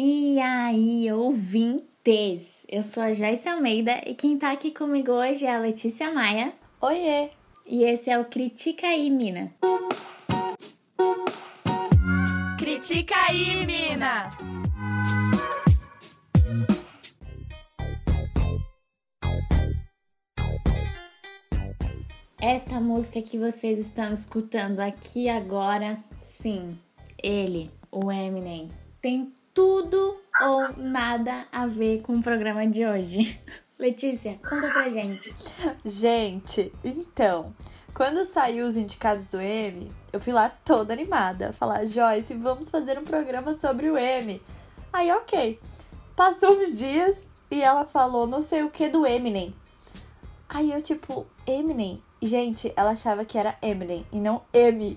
E aí, ouvintes? Eu sou a Joyce Almeida e quem tá aqui comigo hoje é a Letícia Maia. Oiê! E esse é o Critica aí, Mina. Critica aí, Mina! Esta música que vocês estão escutando aqui agora, sim, ele, o Eminem, tem tudo ou nada a ver com o programa de hoje. Letícia, conta pra gente. Gente, então, quando saiu os indicados do M, eu fui lá toda animada, falar, Joyce, vamos fazer um programa sobre o M. Aí, ok. Passou uns dias e ela falou não sei o que do Eminem. Aí eu, tipo, Eminem? Gente, ela achava que era Eminem e não M.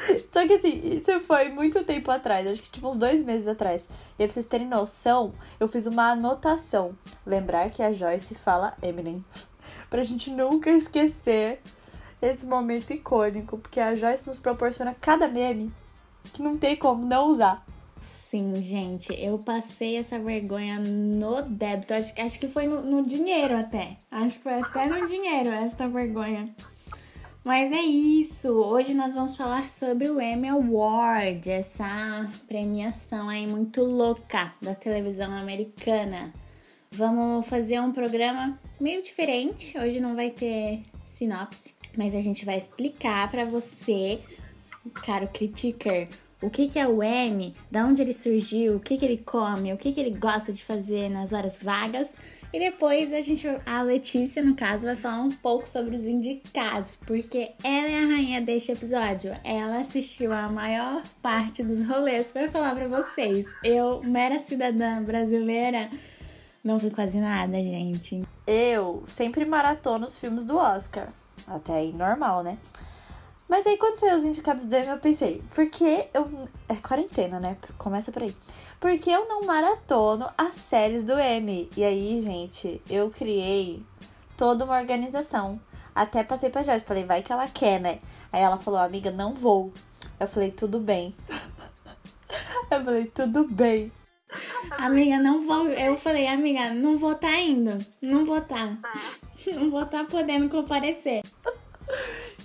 Só que assim, isso foi muito tempo atrás, acho que tipo uns dois meses atrás. E aí, pra vocês terem noção, eu fiz uma anotação. Lembrar que a Joyce fala Eminem. pra gente nunca esquecer esse momento icônico, porque a Joyce nos proporciona cada meme que não tem como não usar. Sim, gente, eu passei essa vergonha no débito. Acho, acho que foi no, no dinheiro até. Acho que foi até no dinheiro essa vergonha. Mas é isso. Hoje nós vamos falar sobre o Emmy Award, essa premiação aí muito louca da televisão americana. Vamos fazer um programa meio diferente. Hoje não vai ter sinopse, mas a gente vai explicar para você, caro critiker, o que, que é o M, da onde ele surgiu, o que, que ele come, o que, que ele gosta de fazer nas horas vagas. E depois a gente, a Letícia, no caso, vai falar um pouco sobre os indicados, porque ela é a rainha deste episódio. Ela assistiu a maior parte dos rolês para falar para vocês. Eu, mera cidadã brasileira, não vi quase nada, gente. Eu sempre maratono os filmes do Oscar. Até aí, normal, né? Mas aí, quando saiu os indicados do Emmy, eu pensei, por que eu. É quarentena, né? Começa por aí. Por que eu não maratono as séries do Emmy? E aí, gente, eu criei toda uma organização. Até passei pra Joyce, falei, vai que ela quer, né? Aí ela falou, amiga, não vou. Eu falei, tudo bem. eu falei, tudo bem. Amiga, não vou. Eu falei, amiga, não vou tá indo. Não vou tá. Não vou tá podendo comparecer.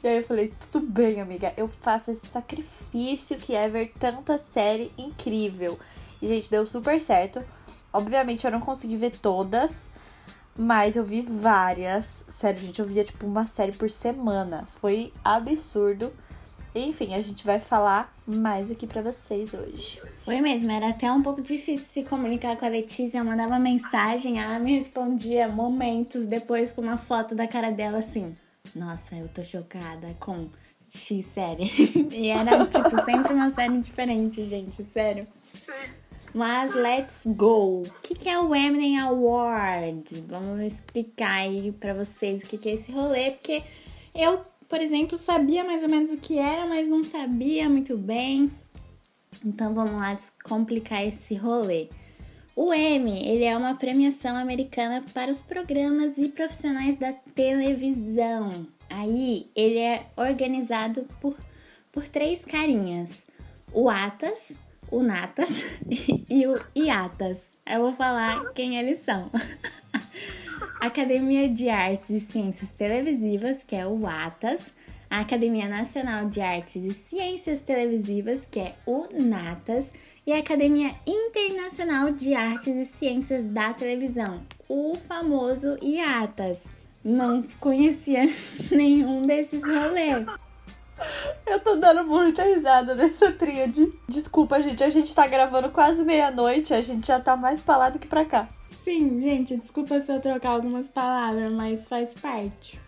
E aí eu falei, tudo bem, amiga, eu faço esse sacrifício que é ver tanta série incrível. E, gente, deu super certo. Obviamente eu não consegui ver todas, mas eu vi várias. Sério, gente, eu via tipo uma série por semana. Foi absurdo. Enfim, a gente vai falar mais aqui para vocês hoje. Foi mesmo, era até um pouco difícil se comunicar com a Letícia. Eu mandava mensagem, ela me respondia momentos depois com uma foto da cara dela assim. Nossa, eu tô chocada com X série. e era, tipo, sempre uma série diferente, gente, sério. Mas let's go! O que, é o Eminem Award? Vamos explicar aí pra vocês o que, que é esse rolê, porque eu, por exemplo, sabia mais ou menos o que era, mas não sabia muito bem. Então vamos lá descomplicar esse rolê. O Emmy, ele é uma premiação americana para os programas e profissionais da televisão. Aí, ele é organizado por, por três carinhas. O Atas, o Natas e o Iatas. Eu vou falar quem eles são. Academia de Artes e Ciências Televisivas, que é o ATAS, a Academia Nacional de Artes e Ciências Televisivas, que é o NATAS, e a Academia Internacional de Artes e Ciências da Televisão, o famoso IATAS. Não conhecia nenhum desses rolês. Eu tô dando muita risada nessa tríade. Desculpa, gente, a gente tá gravando quase meia-noite, a gente já tá mais pra lá do que pra cá. Sim, gente, desculpa se eu trocar algumas palavras, mas faz parte.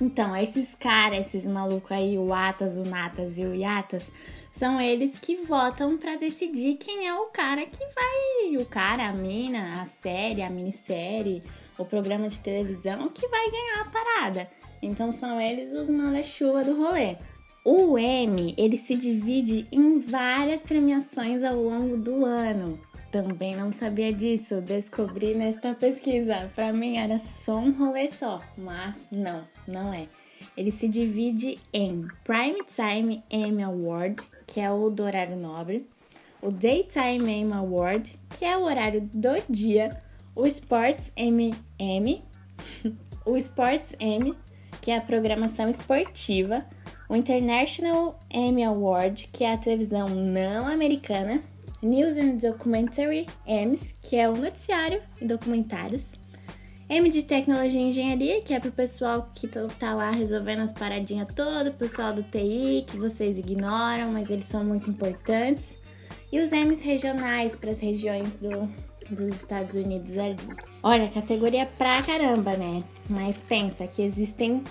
Então, esses caras, esses malucos aí, o Atas, o Natas e o Iatas, são eles que votam para decidir quem é o cara que vai. O cara, a mina, a série, a minissérie, o programa de televisão que vai ganhar a parada. Então são eles os manda-chuva do rolê. O M, ele se divide em várias premiações ao longo do ano. Também não sabia disso, descobri nesta pesquisa. Para mim era só um rolê só, mas não, não é. Ele se divide em Prime Time Emmy Award, que é o do horário nobre, o Daytime Emmy Award, que é o horário do dia, o Sports MM, o Sports Emmy, que é a programação esportiva, o International Emmy Award, que é a televisão não americana, News and Documentary Emmys, que é o noticiário e documentários, M de Tecnologia e Engenharia, que é pro pessoal que tá lá resolvendo as paradinhas todas, pessoal do TI, que vocês ignoram, mas eles são muito importantes. E os M's regionais para as regiões do, dos Estados Unidos ali. Olha, categoria pra caramba, né? Mas pensa que existem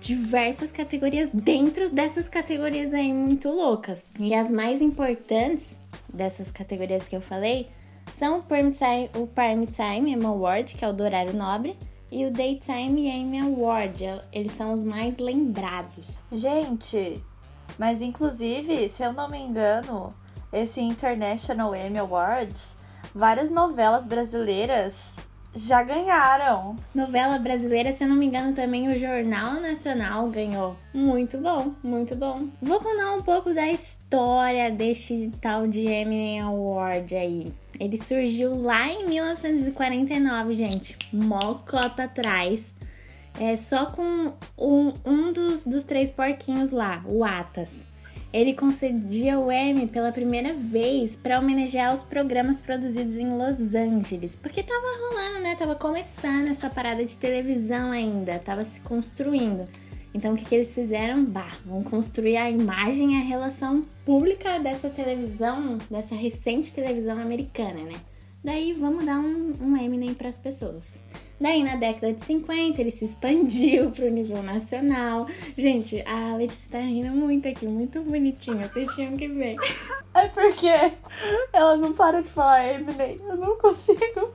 diversas categorias dentro dessas categorias aí muito loucas. E as mais importantes dessas categorias que eu falei são o Prime Time, o Prime Time Emmy Award, que é o do horário nobre, e o Daytime Emmy Award. Eles são os mais lembrados. Gente, mas inclusive, se eu não me engano, esse International Emmy Awards, várias novelas brasileiras já ganharam. Novela brasileira, se eu não me engano, também o Jornal Nacional ganhou. Muito bom, muito bom. Vou contar um pouco da história deste tal de Emmy Award aí. Ele surgiu lá em 1949, gente. Mó cota atrás. É só com um, um dos, dos três porquinhos lá, o Atas ele concedia o Emmy pela primeira vez para homenagear os programas produzidos em Los Angeles, porque tava rolando, né? Tava começando essa parada de televisão ainda, tava se construindo. Então o que, que eles fizeram? Bah, vão construir a imagem e a relação pública dessa televisão, dessa recente televisão americana, né? Daí vamos dar um, um Eminem para as pessoas. Daí, na década de 50, ele se expandiu para o nível nacional. Gente, a Letícia tá rindo muito aqui, muito bonitinha. Vocês tinham que ver. É porque ela não para de falar Eminem. Eu não consigo.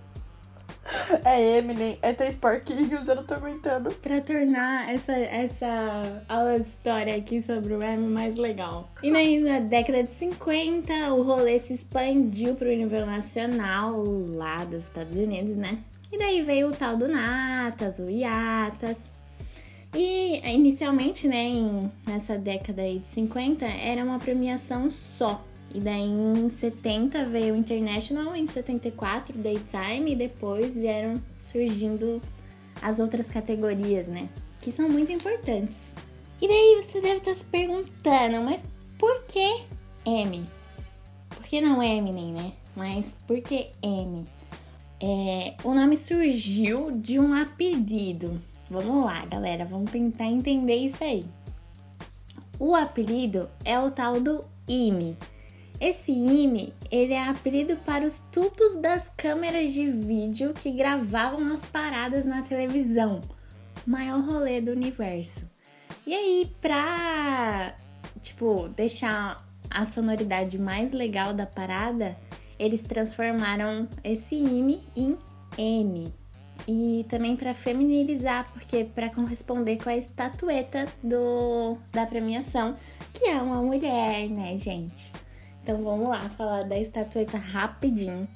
É Eminem, é três porquinhos, eu não tô aguentando. Pra tornar essa, essa aula de história aqui sobre o M mais legal. E daí, na década de 50, o rolê se expandiu pro nível nacional, lá dos Estados Unidos, né? E daí veio o tal do Natas, o Iatas. E inicialmente, né, em, nessa década aí de 50, era uma premiação só. E daí em 70 veio o International, em 74 Daytime e depois vieram surgindo as outras categorias, né? Que são muito importantes. E daí você deve estar se perguntando, mas por que M? Por que não Eminem, né? Mas por que M? É, o nome surgiu de um apelido. Vamos lá, galera, vamos tentar entender isso aí. O apelido é o tal do IME. Esse IME, ele é apelido para os tubos das câmeras de vídeo que gravavam as paradas na televisão. Maior rolê do universo. E aí, pra, tipo, deixar a sonoridade mais legal da parada, eles transformaram esse IME em M. E também para feminilizar, porque para corresponder com a estatueta do, da premiação, que é uma mulher, né, gente? Então vamos lá falar da estatueta rapidinho.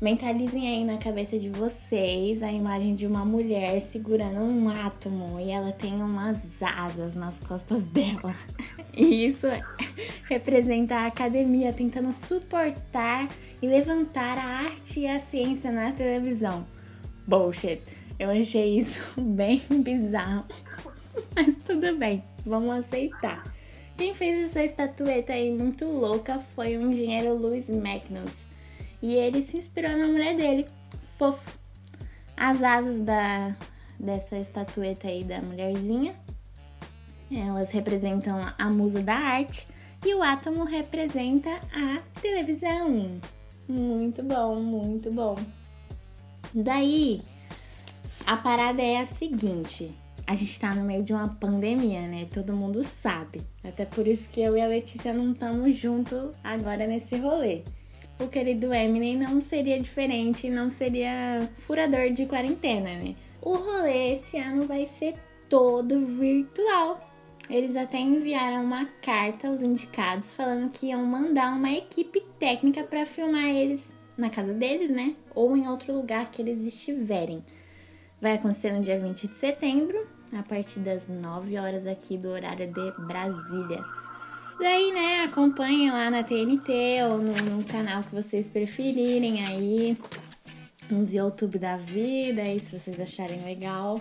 Mentalizem aí na cabeça de vocês a imagem de uma mulher segurando um átomo e ela tem umas asas nas costas dela. E isso representa a academia tentando suportar e levantar a arte e a ciência na televisão. Bullshit. Eu achei isso bem bizarro. Mas tudo bem, vamos aceitar. Quem fez essa estatueta aí muito louca foi o engenheiro Louis Magnus e ele se inspirou na mulher dele, fofo. As asas da, dessa estatueta aí da mulherzinha, elas representam a musa da arte e o átomo representa a televisão. Muito bom, muito bom. Daí, a parada é a seguinte: a gente tá no meio de uma pandemia, né? Todo mundo sabe. Até por isso que eu e a Letícia não estamos juntos agora nesse rolê o querido Eminem não seria diferente, não seria furador de quarentena, né? O rolê esse ano vai ser todo virtual. Eles até enviaram uma carta aos indicados falando que iam mandar uma equipe técnica para filmar eles na casa deles, né? Ou em outro lugar que eles estiverem. Vai acontecer no dia 20 de setembro, a partir das 9 horas aqui do horário de Brasília. Daí, né, acompanhem lá na TNT ou no, no canal que vocês preferirem aí. Uns YouTube da vida aí, se vocês acharem legal.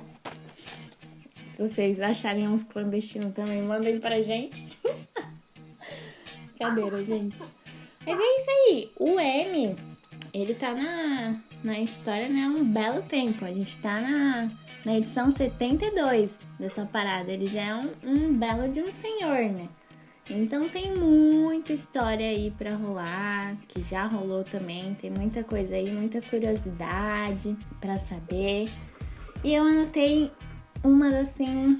Se vocês acharem uns clandestinos também, mandem pra gente. Cadeira, gente. Mas é isso aí. O M, ele tá na, na história, né, há um belo tempo. A gente tá na, na edição 72 dessa parada. Ele já é um, um belo de um senhor, né? Então tem muita história aí para rolar, que já rolou também, tem muita coisa aí, muita curiosidade para saber. E eu anotei umas assim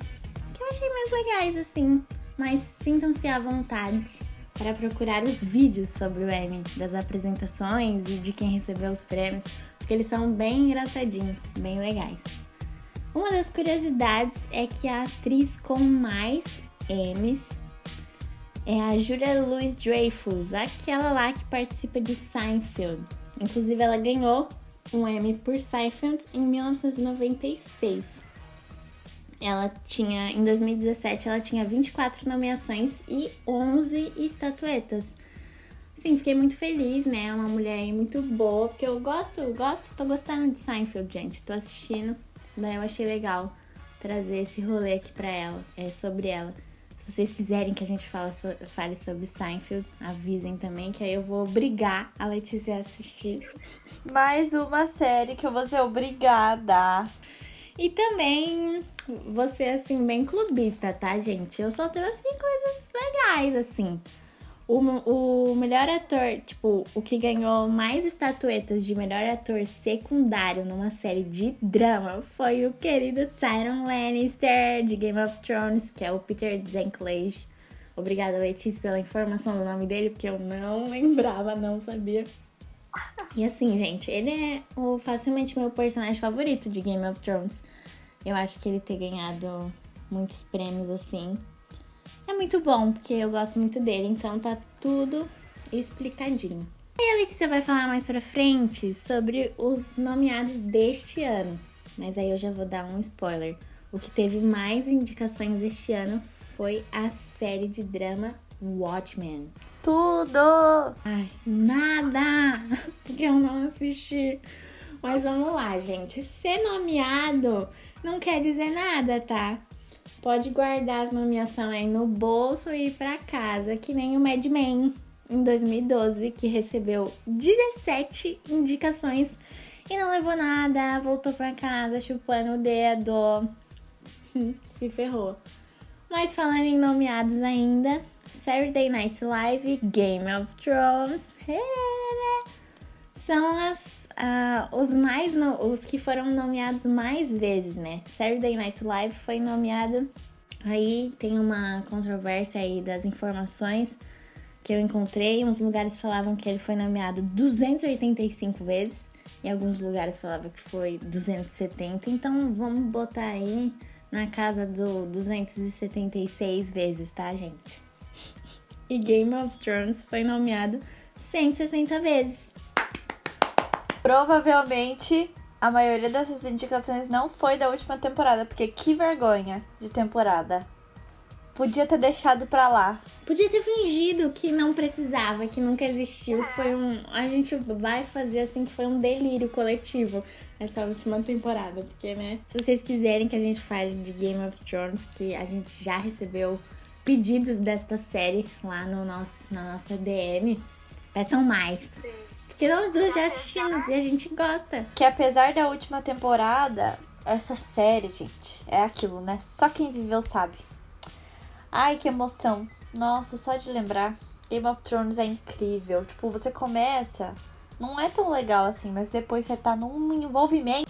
que eu achei mais legais assim, mas sintam-se à vontade para procurar os vídeos sobre o Emmy, das apresentações e de quem recebeu os prêmios, porque eles são bem engraçadinhos, bem legais. Uma das curiosidades é que a atriz com mais Emmys é a Julia Louis Dreyfus, aquela lá que participa de Seinfeld. Inclusive, ela ganhou um Emmy por Seinfeld em 1996. Ela tinha, em 2017, ela tinha 24 nomeações e 11 estatuetas. Sim, fiquei muito feliz, né? Uma mulher muito boa, porque eu gosto, eu gosto, tô gostando de Seinfeld, gente. Tô assistindo, daí eu achei legal trazer esse rolê aqui pra ela, é sobre ela. Se vocês quiserem que a gente fale, so fale sobre Seinfeld, avisem também, que aí eu vou obrigar a Letícia a assistir. Mais uma série que eu vou ser obrigada. E também você, assim, bem clubista, tá, gente? Eu só trouxe coisas legais, assim. O, o melhor ator, tipo, o que ganhou mais estatuetas de melhor ator secundário numa série de drama foi o querido Tyron Lannister de Game of Thrones, que é o Peter Dinklage. Obrigada, Letícia, pela informação do nome dele, porque eu não lembrava, não sabia. E assim, gente, ele é o, facilmente meu personagem favorito de Game of Thrones. Eu acho que ele ter ganhado muitos prêmios assim é muito bom, porque eu gosto muito dele, então tá tudo explicadinho. E a Letícia vai falar mais pra frente sobre os nomeados deste ano. Mas aí eu já vou dar um spoiler. O que teve mais indicações este ano foi a série de drama Watchmen. Tudo! Ai, nada! Porque eu não assisti. Mas vamos lá, gente. Ser nomeado não quer dizer nada, tá? Pode guardar as nomeações aí no bolso e ir pra casa, que nem o Mad Men em 2012, que recebeu 17 indicações e não levou nada, voltou pra casa chupando o dedo. Se ferrou. Mas falando em nomeados ainda, Saturday Night Live, Game of Thrones, são as uh, os mais no, os que foram nomeados mais vezes, né? Saturday Night Live foi nomeado. Aí tem uma controvérsia aí das informações que eu encontrei. Uns lugares falavam que ele foi nomeado 285 vezes. Em alguns lugares falava que foi 270. Então vamos botar aí na casa do 276 vezes, tá, gente? E Game of Thrones foi nomeado 160 vezes. Provavelmente a maioria dessas indicações não foi da última temporada, porque que vergonha de temporada. Podia ter deixado pra lá. Podia ter fingido que não precisava, que nunca existiu, que foi um. A gente vai fazer assim que foi um delírio coletivo essa última temporada. Porque, né? Se vocês quiserem que a gente fale de Game of Thrones, que a gente já recebeu pedidos desta série lá no nosso, na nossa DM, peçam mais. Sim. Que nós duas já assistimos e a gente gosta. Que apesar da última temporada, essa série, gente, é aquilo, né? Só quem viveu sabe. Ai, que emoção. Nossa, só de lembrar. Game of Thrones é incrível. Tipo, você começa, não é tão legal assim, mas depois você tá num envolvimento.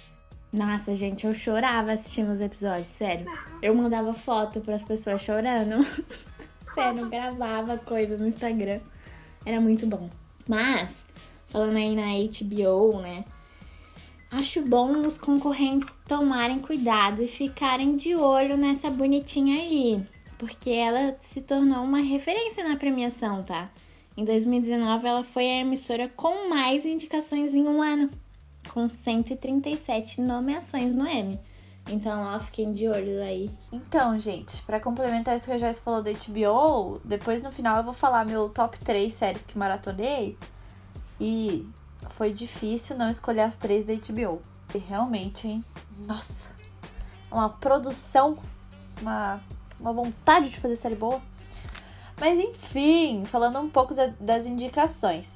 Nossa, gente, eu chorava assistindo os episódios, sério. Eu mandava foto para as pessoas chorando. sério, gravava coisa no Instagram. Era muito bom. Mas falando aí na HBO, né? Acho bom os concorrentes tomarem cuidado e ficarem de olho nessa bonitinha aí, porque ela se tornou uma referência na premiação, tá? Em 2019, ela foi a emissora com mais indicações em um ano, com 137 nomeações no Emmy. Então, ó, fiquem de olho aí. Então, gente, para complementar isso que a Joyce falou da HBO, depois no final eu vou falar meu top 3 séries que maratonei. E foi difícil não escolher as três da HBO. E realmente, hein? Nossa, uma produção, uma, uma vontade de fazer série boa. Mas enfim, falando um pouco das indicações.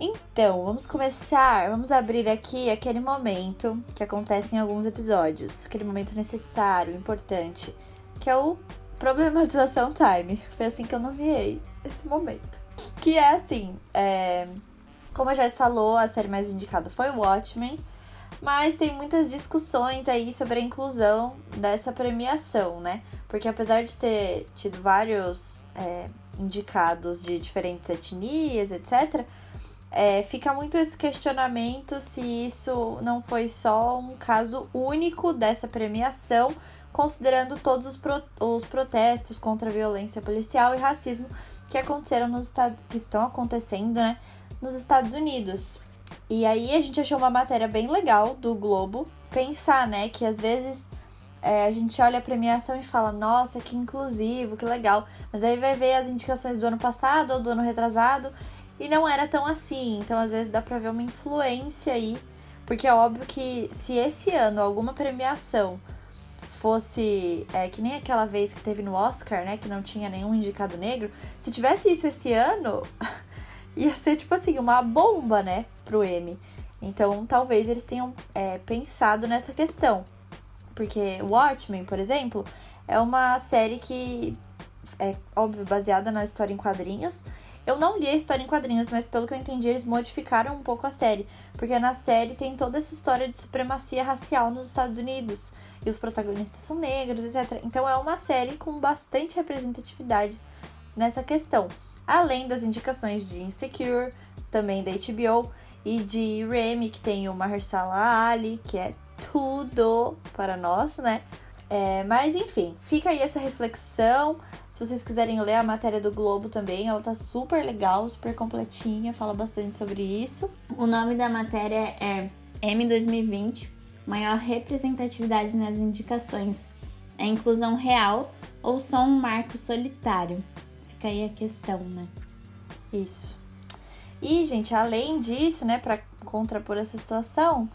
Então, vamos começar. Vamos abrir aqui aquele momento que acontece em alguns episódios. Aquele momento necessário, importante, que é o problematização time. Foi assim que eu nomeei esse momento. Que é assim, é... como a Jess falou, a série mais indicada foi Watchmen. Mas tem muitas discussões aí sobre a inclusão dessa premiação, né? Porque apesar de ter tido vários é, indicados de diferentes etnias, etc., é, fica muito esse questionamento se isso não foi só um caso único dessa premiação, considerando todos os, pro, os protestos contra a violência policial e racismo que aconteceram nos Estados que estão acontecendo, né, nos Estados Unidos. E aí a gente achou uma matéria bem legal do Globo pensar, né, que às vezes é, a gente olha a premiação e fala, nossa, que inclusivo, que legal. Mas aí vai ver as indicações do ano passado ou do ano retrasado e não era tão assim. Então, às vezes, dá pra ver uma influência aí. Porque é óbvio que se esse ano alguma premiação fosse é, que nem aquela vez que teve no Oscar, né? Que não tinha nenhum indicado negro. Se tivesse isso esse ano, ia ser tipo assim, uma bomba, né? Pro M. Então, talvez eles tenham é, pensado nessa questão. Porque Watchmen, por exemplo, é uma série que é, óbvio, baseada na história em quadrinhos. Eu não li a história em quadrinhos, mas pelo que eu entendi, eles modificaram um pouco a série. Porque na série tem toda essa história de supremacia racial nos Estados Unidos. E os protagonistas são negros, etc. Então é uma série com bastante representatividade nessa questão. Além das indicações de Insecure, também da HBO, e de Remy, que tem o Mahershala Ali, que é tudo para nós, né? É, mas enfim, fica aí essa reflexão. Se vocês quiserem ler a matéria do Globo também, ela tá super legal, super completinha, fala bastante sobre isso. O nome da matéria é M 2020, maior representatividade nas indicações. É inclusão real ou só um marco solitário? Fica aí a questão, né? Isso. E, gente, além disso, né, para contrapor essa situação,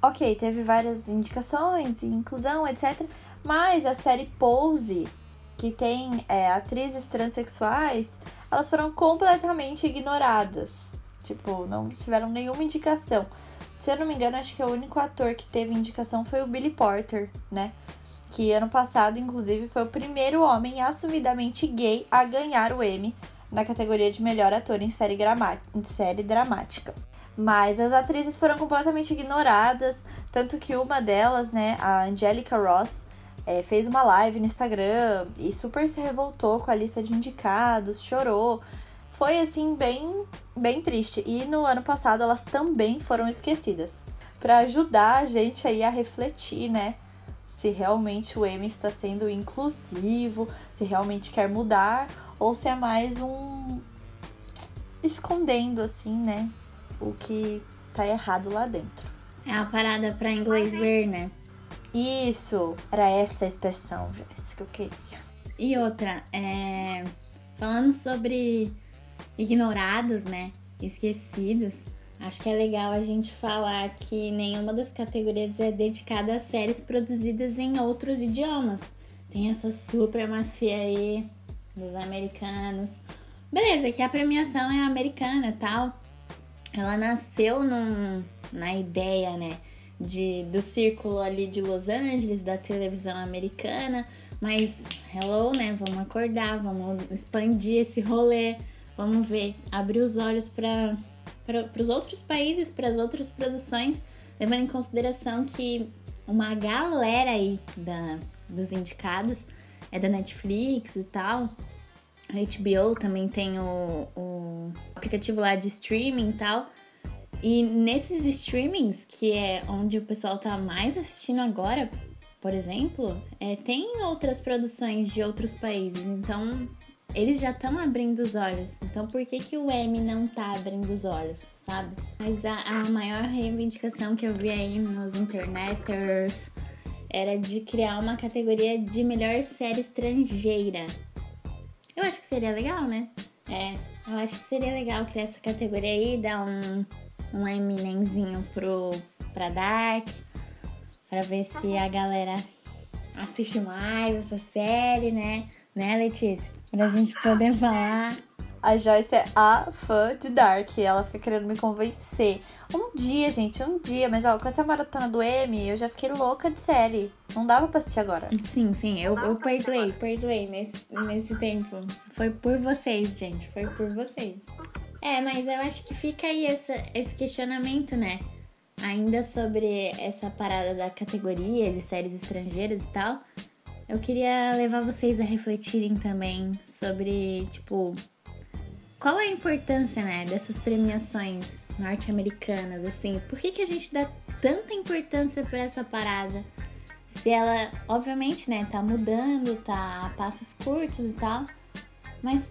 ok, teve várias indicações, inclusão, etc. Mas a série Pose, que tem é, atrizes transexuais, elas foram completamente ignoradas. Tipo, não tiveram nenhuma indicação. Se eu não me engano, acho que o único ator que teve indicação foi o Billy Porter, né? Que ano passado, inclusive, foi o primeiro homem assumidamente gay a ganhar o Emmy na categoria de melhor ator em série, em série dramática. Mas as atrizes foram completamente ignoradas, tanto que uma delas, né, a Angelica Ross, é, fez uma live no Instagram e super se revoltou com a lista de indicados, chorou. Foi assim bem bem triste. E no ano passado elas também foram esquecidas. Para ajudar a gente aí a refletir, né, se realmente o Emmy está sendo inclusivo, se realmente quer mudar ou se é mais um escondendo assim, né, o que tá errado lá dentro. É a parada para inglês ver, né? Isso, era essa a expressão, Jéssica, que eu queria. E outra, é... falando sobre ignorados, né? Esquecidos, acho que é legal a gente falar que nenhuma das categorias é dedicada a séries produzidas em outros idiomas. Tem essa supremacia aí dos americanos. Beleza, que a premiação é americana tal, ela nasceu num, na ideia, né, de, do círculo ali de Los Angeles, da televisão americana, mas hello, né, vamos acordar, vamos expandir esse rolê, vamos ver, abrir os olhos para os outros países, para as outras produções, levando em consideração que uma galera aí da, dos indicados é da Netflix e tal, a HBO também tem o, o aplicativo lá de streaming e tal. E nesses streamings, que é onde o pessoal tá mais assistindo agora, por exemplo, é, tem outras produções de outros países. Então, eles já estão abrindo os olhos. Então, por que, que o M não tá abrindo os olhos, sabe? Mas a, a maior reivindicação que eu vi aí nos interneters era de criar uma categoria de melhor série estrangeira. Eu acho que seria legal, né? É, eu acho que seria legal criar essa categoria aí, dar um, um Eminemzinho pro, pra Dark, pra ver se a galera assiste mais essa série, né? Né, Letícia? Pra gente poder falar a Joyce é a fã de Dark. Ela fica querendo me convencer. Um dia, gente, um dia. Mas, ó, com essa maratona do M, eu já fiquei louca de série. Não dava pra assistir agora. Sim, sim. Eu, eu perdoei, perdoei nesse, nesse tempo. Foi por vocês, gente. Foi por vocês. É, mas eu acho que fica aí essa, esse questionamento, né? Ainda sobre essa parada da categoria de séries estrangeiras e tal. Eu queria levar vocês a refletirem também sobre, tipo, qual a importância, né, dessas premiações norte-americanas, assim? Por que, que a gente dá tanta importância para essa parada? Se ela, obviamente, né, tá mudando, tá a passos curtos e tal, mas,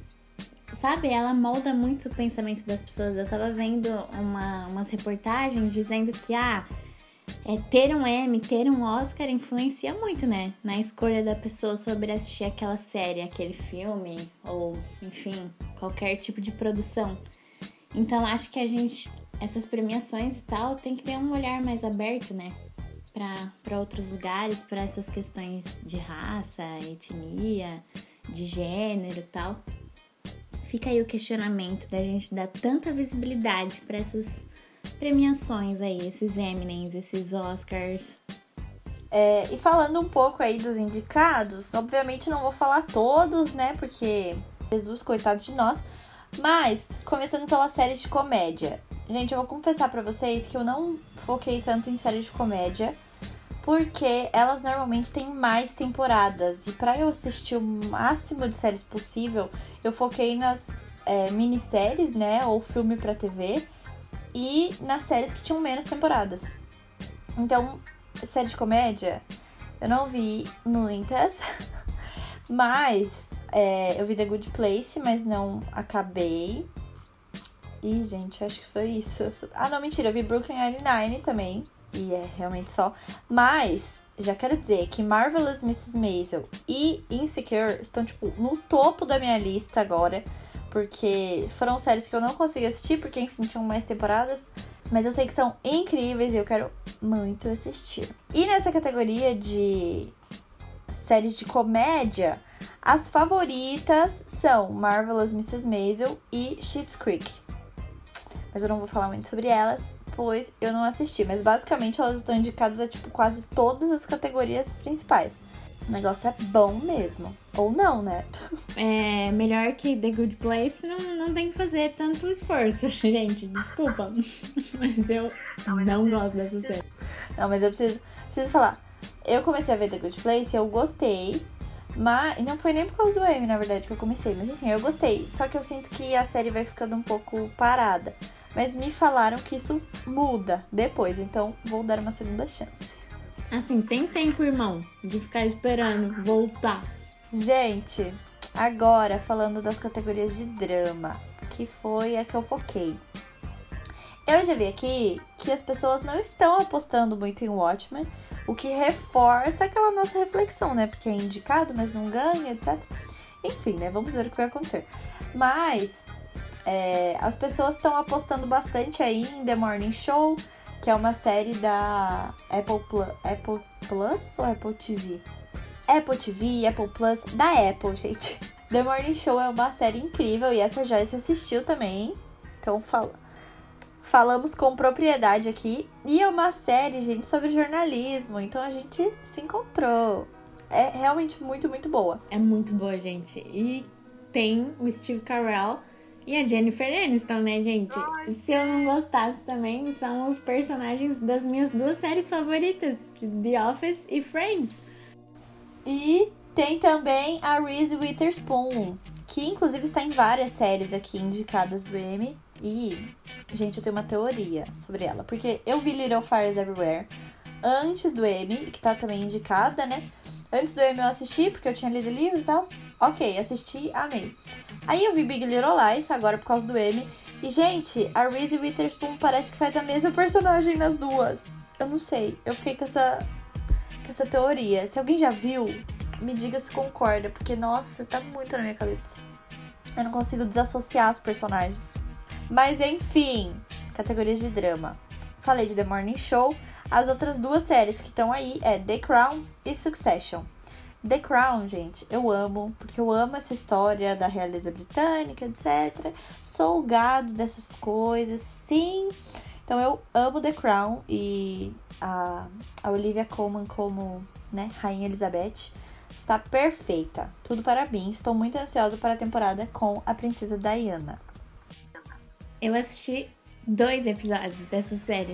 sabe, ela molda muito o pensamento das pessoas. Eu tava vendo uma, umas reportagens dizendo que, ah, é, ter um M, ter um Oscar influencia muito, né? Na escolha da pessoa sobre assistir aquela série, aquele filme, ou enfim, qualquer tipo de produção. Então acho que a gente, essas premiações e tal, tem que ter um olhar mais aberto, né? Para outros lugares, para essas questões de raça, etnia, de gênero e tal. Fica aí o questionamento da gente dar tanta visibilidade para essas premiações aí, esses Emmys, esses Oscars. É, e falando um pouco aí dos indicados, obviamente não vou falar todos, né? Porque Jesus, coitado de nós. Mas, começando pela série de comédia. Gente, eu vou confessar para vocês que eu não foquei tanto em série de comédia, porque elas normalmente têm mais temporadas. E para eu assistir o máximo de séries possível, eu foquei nas é, minisséries, né? Ou filme pra TV e nas séries que tinham menos temporadas. Então, série de comédia, eu não vi muitas, mas é, eu vi The Good Place, mas não acabei. E, gente, acho que foi isso. Ah, não, mentira, eu vi Brooklyn Nine-Nine também. E é realmente só. Mas, já quero dizer que Marvelous Mrs. Maisel e Insecure estão, tipo, no topo da minha lista agora porque foram séries que eu não consegui assistir, porque enfim, tinham mais temporadas. Mas eu sei que são incríveis e eu quero muito assistir. E nessa categoria de séries de comédia, as favoritas são Marvelous Mrs. Maisel e Schitt's Creek. Mas eu não vou falar muito sobre elas, pois eu não assisti. Mas basicamente elas estão indicadas a tipo quase todas as categorias principais. O negócio é bom mesmo. Ou não, né? É melhor que The Good Place, não, não tem que fazer tanto esforço, gente. Desculpa. Mas eu não gosto dessa série. Não, mas eu preciso, preciso falar. Eu comecei a ver The Good Place, eu gostei. Mas não foi nem por causa do M, na verdade, que eu comecei. Mas enfim, eu gostei. Só que eu sinto que a série vai ficando um pouco parada. Mas me falaram que isso muda depois, então vou dar uma segunda chance. Assim, sem tempo, irmão, de ficar esperando voltar. Gente, agora falando das categorias de drama, que foi a que eu foquei. Eu já vi aqui que as pessoas não estão apostando muito em Watchmen, o que reforça aquela nossa reflexão, né? Porque é indicado, mas não ganha, etc. Enfim, né? Vamos ver o que vai acontecer. Mas é, as pessoas estão apostando bastante aí em The Morning Show, que é uma série da Apple Plus, Apple Plus ou Apple TV? Apple TV, Apple Plus, da Apple, gente. The Morning Show é uma série incrível e essa Joyce assistiu também. Então fala, falamos com propriedade aqui. E é uma série, gente, sobre jornalismo. Então a gente se encontrou. É realmente muito, muito boa. É muito boa, gente. E tem o Steve Carell e a Jennifer Aniston, né, gente? Se eu não gostasse também, são os personagens das minhas duas séries favoritas, The Office e Friends. E tem também a Reese Witherspoon, que inclusive está em várias séries aqui indicadas do Emmy. E, gente, eu tenho uma teoria sobre ela, porque eu vi Little Fires Everywhere antes do Emmy, que tá também indicada, né? Antes do Emmy eu assisti, porque eu tinha lido livro e tal. Ok, assisti, amei. Aí eu vi Big Little Lies, agora por causa do Emmy. E, gente, a Reese Witherspoon parece que faz a mesma personagem nas duas. Eu não sei. Eu fiquei com essa, essa teoria. Se alguém já viu, me diga se concorda, porque nossa, tá muito na minha cabeça. Eu não consigo desassociar os personagens. Mas enfim, categorias de drama. Falei de The Morning Show. As outras duas séries que estão aí é The Crown e Succession. The Crown, gente, eu amo, porque eu amo essa história da realeza britânica, etc. Sou gado dessas coisas, sim. Então eu amo The Crown e a, a Olivia Colman como né, Rainha Elizabeth está perfeita. Tudo para mim. Estou muito ansiosa para a temporada com a princesa Diana. Eu assisti dois episódios dessa série.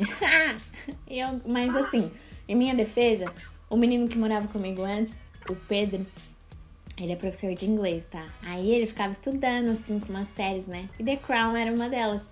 eu, mas assim, em minha defesa, o menino que morava comigo antes, o Pedro, ele é professor de inglês, tá? Aí ele ficava estudando, assim, com umas séries, né? E The Crown era uma delas.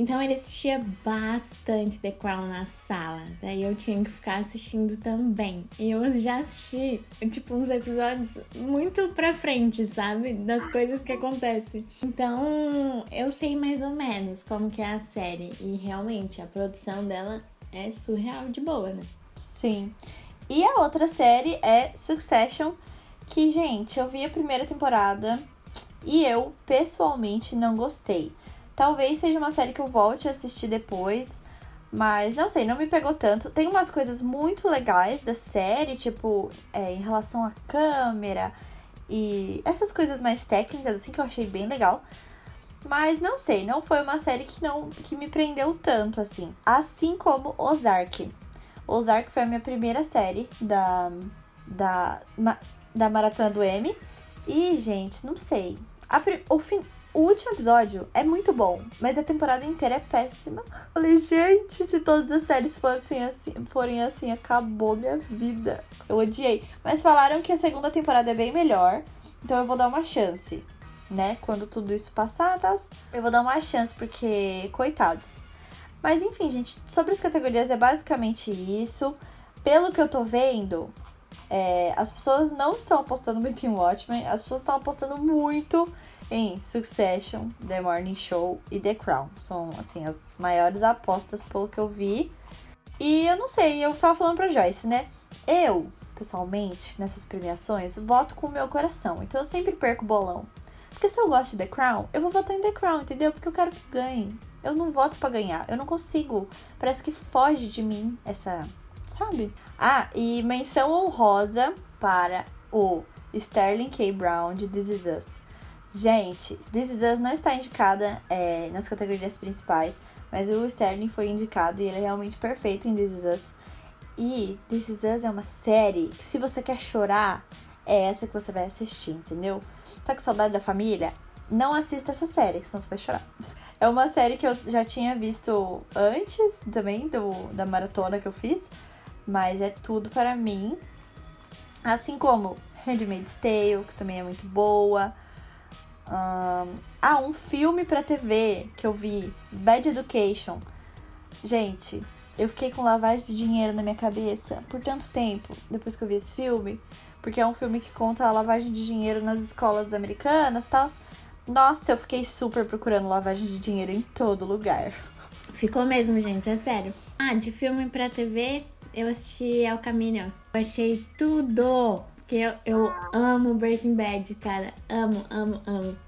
Então ele assistia bastante The Crown na sala. Daí eu tinha que ficar assistindo também. E eu já assisti, tipo, uns episódios muito pra frente, sabe? Das coisas que acontecem. Então eu sei mais ou menos como que é a série. E realmente a produção dela é surreal de boa, né? Sim. E a outra série é Succession, que, gente, eu vi a primeira temporada e eu pessoalmente não gostei. Talvez seja uma série que eu volte a assistir depois. Mas não sei, não me pegou tanto. Tem umas coisas muito legais da série, tipo, é, em relação à câmera e essas coisas mais técnicas, assim, que eu achei bem legal. Mas não sei, não foi uma série que não que me prendeu tanto, assim. Assim como Ozark. Ozark foi a minha primeira série da, da, da Maratona do M. E, gente, não sei. A, o, fim, o último episódio é muito bom, mas a temporada inteira é péssima. Falei, gente, se todas as séries forem assim, forem assim, acabou minha vida. Eu odiei. Mas falaram que a segunda temporada é bem melhor, então eu vou dar uma chance, né? Quando tudo isso passar, tá? eu vou dar uma chance, porque, coitados. Mas enfim, gente, sobre as categorias é basicamente isso. Pelo que eu tô vendo, é, as pessoas não estão apostando muito em Watchmen, as pessoas estão apostando muito em Succession, The Morning Show e The Crown. São, assim, as maiores apostas pelo que eu vi. E eu não sei, eu tava falando pra Joyce, né? Eu, pessoalmente, nessas premiações, voto com o meu coração. Então eu sempre perco o bolão. Porque se eu gosto de The Crown, eu vou votar em The Crown, entendeu? Porque eu quero que ganhe. Eu não voto para ganhar. Eu não consigo. Parece que foge de mim essa. Sabe? Ah, e menção honrosa para o Sterling K. Brown de This Is Us. Gente, This Is Us não está indicada é, nas categorias principais, mas o Sterling foi indicado e ele é realmente perfeito em This Is Us. E This Is Us é uma série que, se você quer chorar, é essa que você vai assistir, entendeu? Tá com saudade da família? Não assista essa série, senão você vai chorar. É uma série que eu já tinha visto antes também do, da maratona que eu fiz, mas é tudo para mim. Assim como Handmaid's Tale, que também é muito boa. Um, ah, um filme pra TV que eu vi, Bad Education. Gente, eu fiquei com lavagem de dinheiro na minha cabeça por tanto tempo depois que eu vi esse filme. Porque é um filme que conta a lavagem de dinheiro nas escolas americanas e tal. Nossa, eu fiquei super procurando lavagem de dinheiro em todo lugar. Ficou mesmo, gente, é sério. Ah, de filme pra TV, eu assisti El Camino. Eu achei tudo. Porque eu, eu amo Breaking Bad, cara. Amo, amo, amo.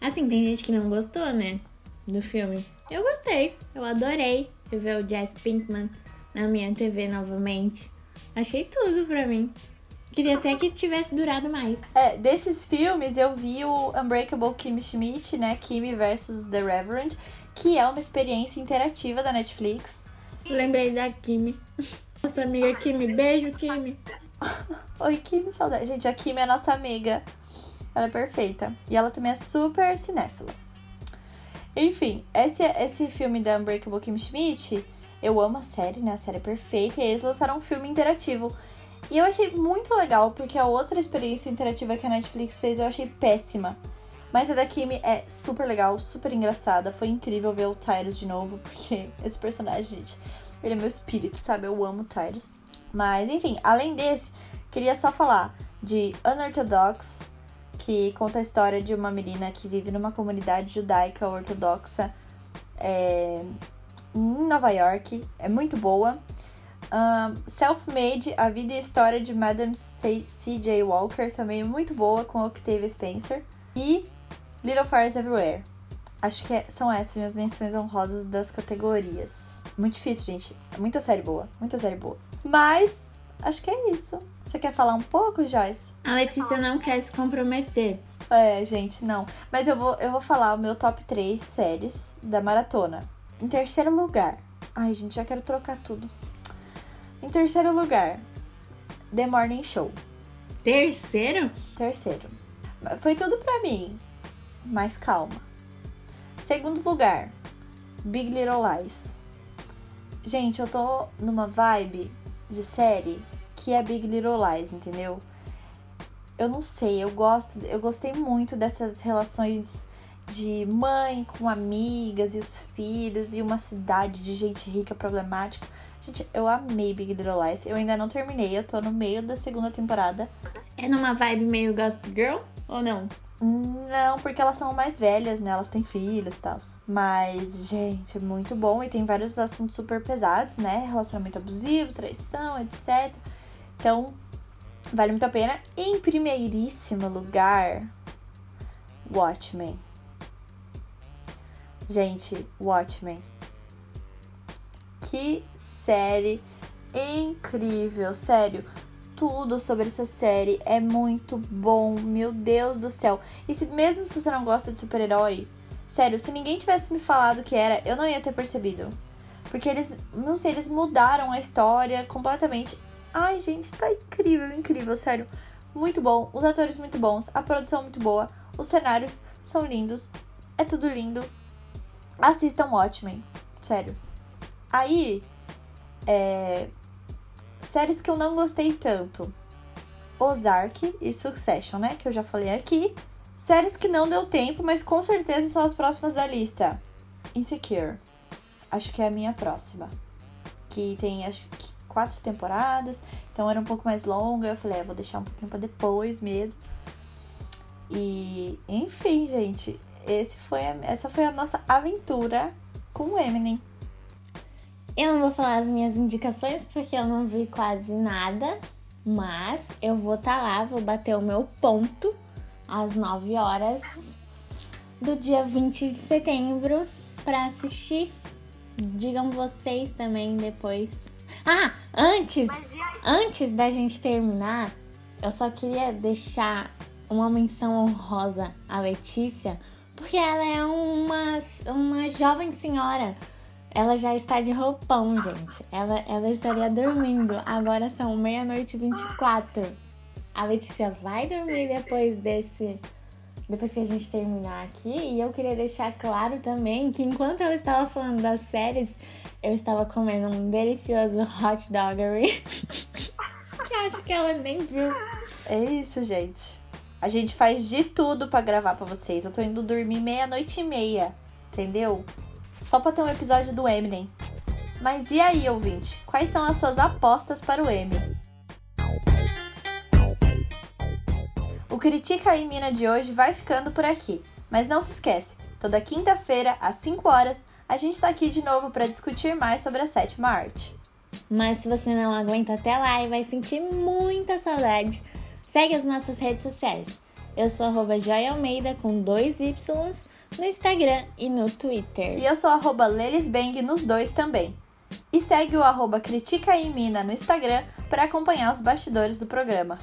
Assim, tem gente que não gostou, né? Do filme. Eu gostei. Eu adorei ver o Jess Pinkman na minha TV novamente. Achei tudo pra mim. Queria até que tivesse durado mais. É, desses filmes eu vi o Unbreakable Kimmy Schmidt, né? Kimmy versus The Reverend, que é uma experiência interativa da Netflix. Lembrei da Kimmy. Nossa amiga Kimmy. Beijo, Kimmy. Oi, Kim, saudade. Gente, a Kim é nossa amiga. Ela é perfeita. E ela também é super cinéfila. Enfim, esse, esse filme da Unbreakable Kim Schmidt, eu amo a série, né? A série é perfeita. E eles lançaram um filme interativo. E eu achei muito legal, porque a outra experiência interativa que a Netflix fez eu achei péssima. Mas a da Kimi é super legal, super engraçada. Foi incrível ver o Tyrus de novo, porque esse personagem, gente, ele é meu espírito, sabe? Eu amo o Tyrus. Mas, enfim, além desse, queria só falar de Unorthodox, que conta a história de uma menina que vive numa comunidade judaica ortodoxa é, em Nova York. É muito boa. Um, Self-Made, A Vida e História de Madame C.J. Walker, também muito boa, com Octavia Spencer. E Little Fires Everywhere. Acho que é, são essas minhas menções honrosas das categorias. Muito difícil, gente. Muita série boa. Muita série boa. Mas, acho que é isso. Você quer falar um pouco, Joyce? A Letícia não quer se comprometer. É, gente, não. Mas eu vou, eu vou falar o meu top 3 séries da maratona. Em terceiro lugar. Ai, gente, já quero trocar tudo. Em terceiro lugar, The Morning Show. Terceiro? Terceiro. Foi tudo pra mim. Mas calma. Segundo lugar, Big Little Lies. Gente, eu tô numa vibe de série que é Big Little Lies, entendeu? Eu não sei, eu gosto, eu gostei muito dessas relações de mãe com amigas e os filhos e uma cidade de gente rica problemática. Gente, eu amei Big Little Lies. Eu ainda não terminei, eu tô no meio da segunda temporada. É numa vibe meio Gossip Girl ou não? Não, porque elas são mais velhas, né? Elas têm filhos e tal. Mas, gente, é muito bom e tem vários assuntos super pesados, né? Relacionamento abusivo, traição, etc. Então, vale muito a pena. Em primeiríssimo lugar, Watchmen. Gente, Watchmen. Que série incrível, sério tudo sobre essa série. É muito bom, meu Deus do céu. E se, mesmo se você não gosta de super-herói, sério, se ninguém tivesse me falado que era, eu não ia ter percebido. Porque eles, não sei, eles mudaram a história completamente. Ai, gente, tá incrível, incrível, sério. Muito bom, os atores muito bons, a produção muito boa, os cenários são lindos, é tudo lindo. Assistam Watchmen, sério. Aí, é, Séries que eu não gostei tanto. Ozark e Succession, né? Que eu já falei aqui. Séries que não deu tempo, mas com certeza são as próximas da lista. Insecure. Acho que é a minha próxima. Que tem acho que quatro temporadas. Então era um pouco mais longa. Eu falei, é, vou deixar um pouquinho pra depois mesmo. E, enfim, gente. Esse foi a, essa foi a nossa aventura com o Eminem. Eu não vou falar as minhas indicações porque eu não vi quase nada, mas eu vou estar tá lá, vou bater o meu ponto às 9 horas do dia 20 de setembro para assistir. Digam vocês também depois. Ah, antes, antes da gente terminar, eu só queria deixar uma menção honrosa à Letícia, porque ela é uma, uma jovem senhora ela já está de roupão, gente. Ela, ela estaria dormindo. Agora são meia-noite e 24. A Letícia vai dormir depois desse. Depois que a gente terminar aqui. E eu queria deixar claro também que enquanto ela estava falando das séries, eu estava comendo um delicioso hot doggery. que acho que ela nem viu. É isso, gente. A gente faz de tudo para gravar para vocês. Eu tô indo dormir meia-noite e meia. Entendeu? Só para ter um episódio do Eminem. Mas e aí, ouvinte? Quais são as suas apostas para o Emmy? O Critica aí Mina de hoje vai ficando por aqui. Mas não se esquece, toda quinta-feira, às 5 horas, a gente está aqui de novo para discutir mais sobre a sétima arte. Mas se você não aguenta até lá e vai sentir muita saudade, segue as nossas redes sociais. Eu sou arroba Joia Almeida com dois Ys no Instagram e no Twitter. E eu sou arroba Lelisbang nos dois também. E segue o arroba Critica no Instagram para acompanhar os bastidores do programa.